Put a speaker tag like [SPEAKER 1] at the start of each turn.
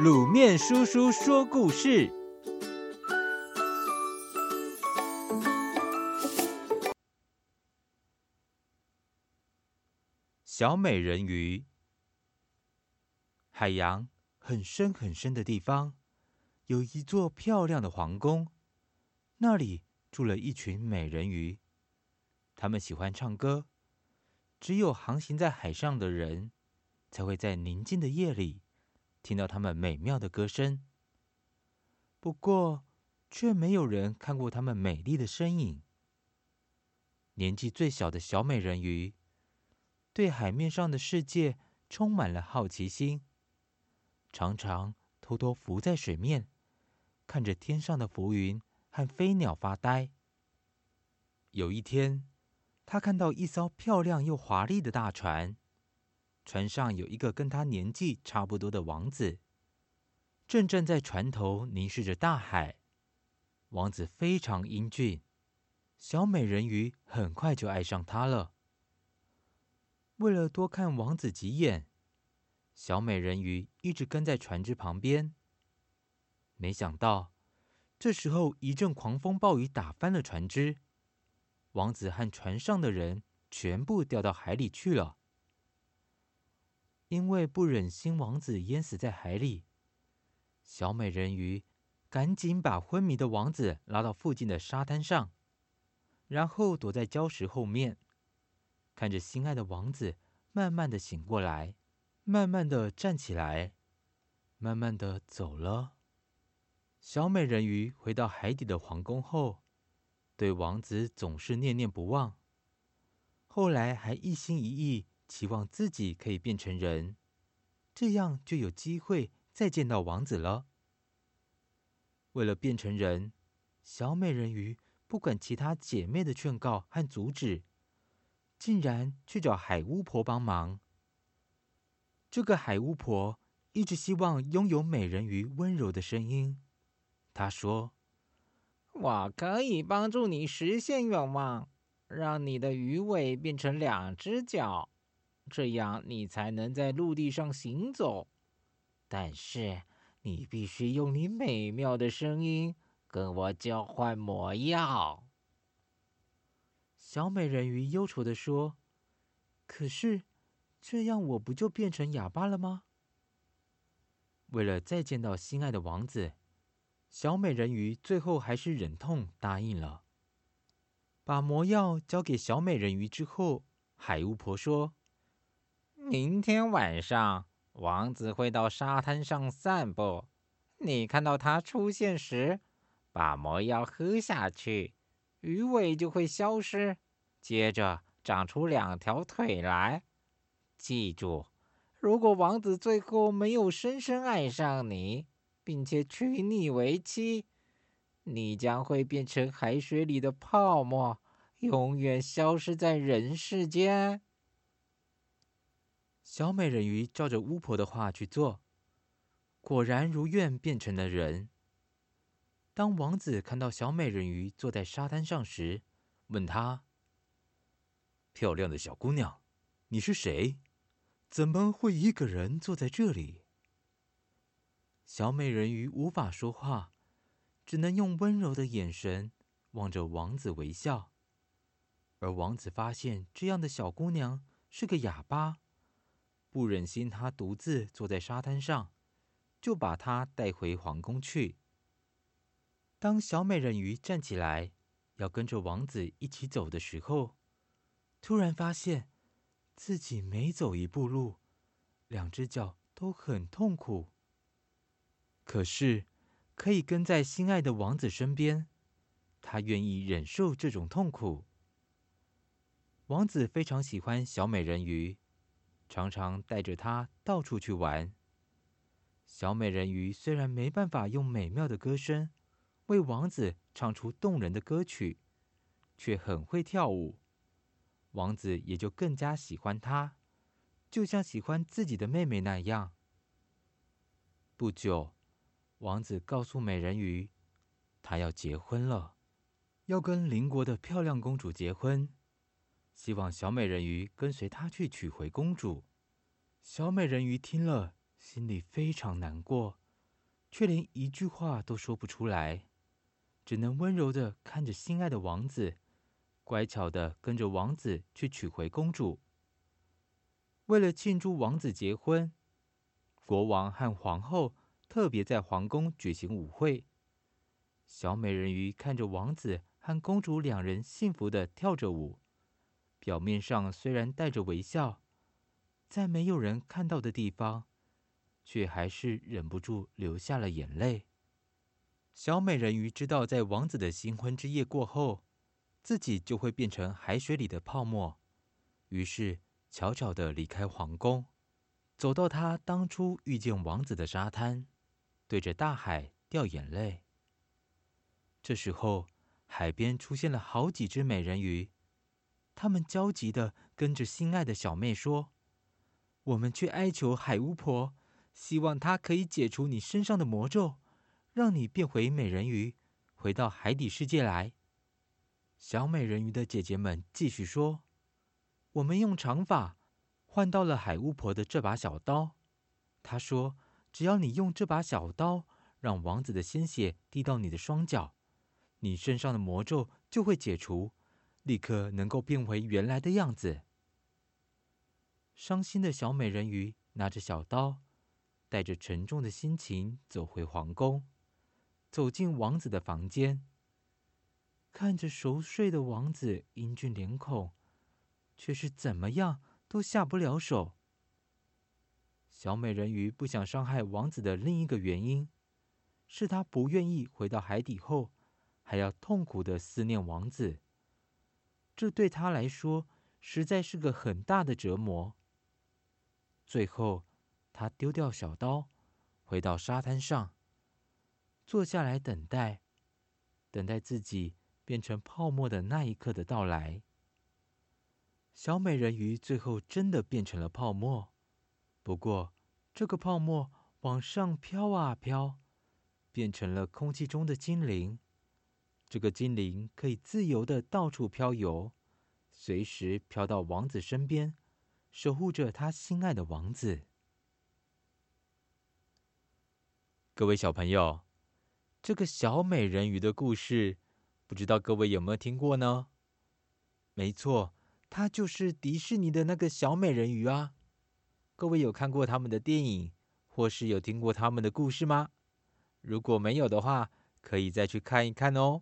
[SPEAKER 1] 卤面叔叔说故事：小美人鱼。海洋很深很深的地方，有一座漂亮的皇宫，那里住了一群美人鱼。他们喜欢唱歌，只有航行在海上的人，才会在宁静的夜里。听到他们美妙的歌声，不过却没有人看过他们美丽的身影。年纪最小的小美人鱼对海面上的世界充满了好奇心，常常偷偷浮在水面，看着天上的浮云和飞鸟发呆。有一天，她看到一艘漂亮又华丽的大船。船上有一个跟他年纪差不多的王子，正站在船头凝视着大海。王子非常英俊，小美人鱼很快就爱上他了。为了多看王子几眼，小美人鱼一直跟在船只旁边。没想到，这时候一阵狂风暴雨打翻了船只，王子和船上的人全部掉到海里去了。因为不忍心王子淹死在海里，小美人鱼赶紧把昏迷的王子拉到附近的沙滩上，然后躲在礁石后面，看着心爱的王子慢慢的醒过来，慢慢的站起来，慢慢的走了。小美人鱼回到海底的皇宫后，对王子总是念念不忘，后来还一心一意。期望自己可以变成人，这样就有机会再见到王子了。为了变成人，小美人鱼不管其他姐妹的劝告和阻止，竟然去找海巫婆帮忙。这个海巫婆一直希望拥有美人鱼温柔的声音。她说：“
[SPEAKER 2] 我可以帮助你实现愿望，让你的鱼尾变成两只脚。”这样你才能在陆地上行走，但是你必须用你美妙的声音跟我交换魔药。
[SPEAKER 1] 小美人鱼忧愁地说：“可是这样我不就变成哑巴了吗？”为了再见到心爱的王子，小美人鱼最后还是忍痛答应了。把魔药交给小美人鱼之后，海巫婆说。
[SPEAKER 2] 明天晚上，王子会到沙滩上散步。你看到他出现时，把魔药喝下去，鱼尾就会消失，接着长出两条腿来。记住，如果王子最后没有深深爱上你，并且娶你为妻，你将会变成海水里的泡沫，永远消失在人世间。
[SPEAKER 1] 小美人鱼照着巫婆的话去做，果然如愿变成了人。当王子看到小美人鱼坐在沙滩上时，问她：“漂亮的小姑娘，你是谁？怎么会一个人坐在这里？”小美人鱼无法说话，只能用温柔的眼神望着王子微笑。而王子发现这样的小姑娘是个哑巴。不忍心她独自坐在沙滩上，就把她带回皇宫去。当小美人鱼站起来要跟着王子一起走的时候，突然发现自己每走一步路，两只脚都很痛苦。可是可以跟在心爱的王子身边，她愿意忍受这种痛苦。王子非常喜欢小美人鱼。常常带着她到处去玩。小美人鱼虽然没办法用美妙的歌声为王子唱出动人的歌曲，却很会跳舞。王子也就更加喜欢她，就像喜欢自己的妹妹那样。不久，王子告诉美人鱼，他要结婚了，要跟邻国的漂亮公主结婚。希望小美人鱼跟随他去娶回公主。小美人鱼听了，心里非常难过，却连一句话都说不出来，只能温柔的看着心爱的王子，乖巧的跟着王子去娶回公主。为了庆祝王子结婚，国王和皇后特别在皇宫举行舞会。小美人鱼看着王子和公主两人幸福的跳着舞，表面上虽然带着微笑，在没有人看到的地方，却还是忍不住流下了眼泪。小美人鱼知道，在王子的新婚之夜过后，自己就会变成海水里的泡沫，于是悄悄地离开皇宫，走到她当初遇见王子的沙滩，对着大海掉眼泪。这时候，海边出现了好几只美人鱼，他们焦急地跟着心爱的小妹说：“我们去哀求海巫婆，希望她可以解除你身上的魔咒，让你变回美人鱼，回到海底世界来。”小美人鱼的姐姐们继续说：“我们用长发换到了海巫婆的这把小刀。她说，只要你用这把小刀，让王子的鲜血滴到你的双脚。”你身上的魔咒就会解除，立刻能够变回原来的样子。伤心的小美人鱼拿着小刀，带着沉重的心情走回皇宫，走进王子的房间，看着熟睡的王子英俊脸孔，却是怎么样都下不了手。小美人鱼不想伤害王子的另一个原因，是她不愿意回到海底后。还要痛苦的思念王子，这对他来说实在是个很大的折磨。最后，他丢掉小刀，回到沙滩上，坐下来等待，等待自己变成泡沫的那一刻的到来。小美人鱼最后真的变成了泡沫，不过这个泡沫往上飘啊飘，变成了空气中的精灵。这个精灵可以自由的到处飘游，随时飘到王子身边，守护着他心爱的王子。各位小朋友，这个小美人鱼的故事，不知道各位有没有听过呢？没错，它就是迪士尼的那个小美人鱼啊！各位有看过他们的电影，或是有听过他们的故事吗？如果没有的话，可以再去看一看哦。